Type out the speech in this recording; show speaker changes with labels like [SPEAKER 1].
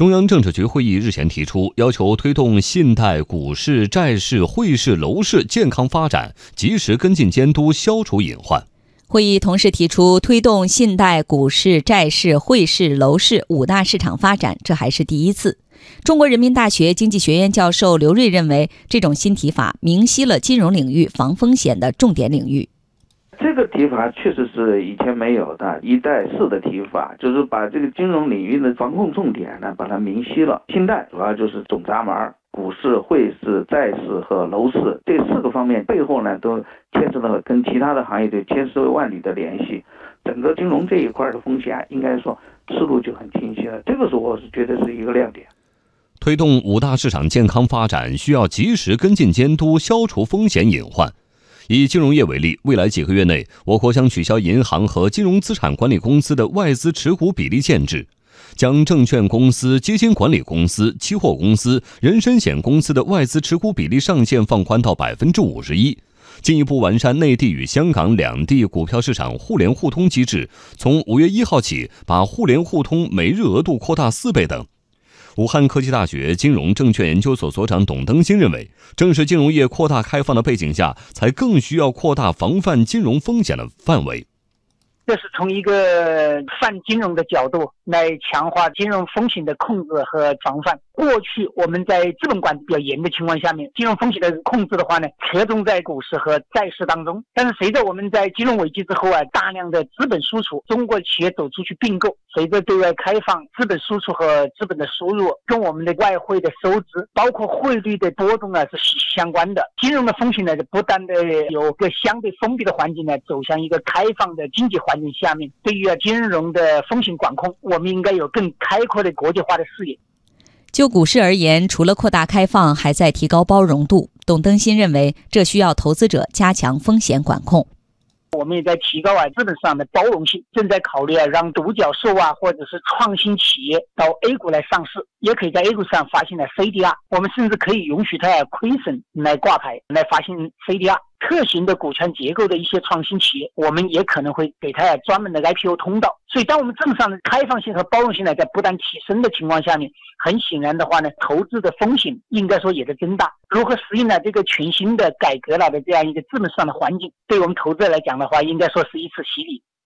[SPEAKER 1] 中央政治局会议日前提出，要求推动信贷、股市、债市、汇市、楼市健康发展，及时跟进监督，消除隐患。
[SPEAKER 2] 会议同时提出，推动信贷、股市、债市、汇市、楼市五大市场发展，这还是第一次。中国人民大学经济学院教授刘锐认为，这种新提法明晰了金融领域防风险的重点领域。
[SPEAKER 3] 这个提法确实是以前没有的，一带四的提法，就是把这个金融领域的防控重点呢，把它明晰了。信贷主要就是总闸门。股市、汇市、债市和楼市这四个方面背后呢，都牵扯到了跟其他的行业的千丝万缕的联系。整个金融这一块的风险，应该说思路就很清晰了。这个是我是觉得是一个亮点。
[SPEAKER 1] 推动五大市场健康发展，需要及时跟进监督，消除风险隐患。以金融业为例，未来几个月内，我国将取消银行和金融资产管理公司的外资持股比例限制。将证券公司、基金管理公司、期货公司、人身险公司的外资持股比例上限放宽到百分之五十一，进一步完善内地与香港两地股票市场互联互通机制。从五月一号起，把互联互通每日额度扩大四倍等。武汉科技大学金融证券研究所所长董登新认为，正是金融业扩大开放的背景下，才更需要扩大防范金融风险的范围。
[SPEAKER 4] 这是从一个泛金融的角度来强化金融风险的控制和防范。过去我们在资本管制比较严的情况下面，金融风险的控制的话呢，侧重在股市和债市当中。但是随着我们在金融危机之后啊，大量的资本输出，中国企业走出去并购，随着对外开放，资本输出和资本的输入跟我们的外汇的收支，包括汇率的波动啊是息息相关的。金融的风险呢，就不断的有个相对封闭的环境呢，走向一个开放的经济环境下面。对于啊金融的风险管控，我们应该有更开阔的国际化的视野。
[SPEAKER 2] 就股市而言，除了扩大开放，还在提高包容度。董登新认为，这需要投资者加强风险管控。
[SPEAKER 4] 我们也在提高啊资本市场的包容性，正在考虑啊让独角兽啊或者是创新企业到 A 股来上市，也可以在 A 股上发行的 CDR。我们甚至可以允许它亏损来挂牌来发行 CDR。特型的股权结构的一些创新企业，我们也可能会给它专门的 IPO 通道。所以，当我们政策上的开放性和包容性呢在不断提升的情况下面，很显然的话呢，投资的风险应该说也在增大。如何适应呢这个全新的改革了的这样一个资本市场的环境，对我们投资来讲的话，应该说是一次洗礼。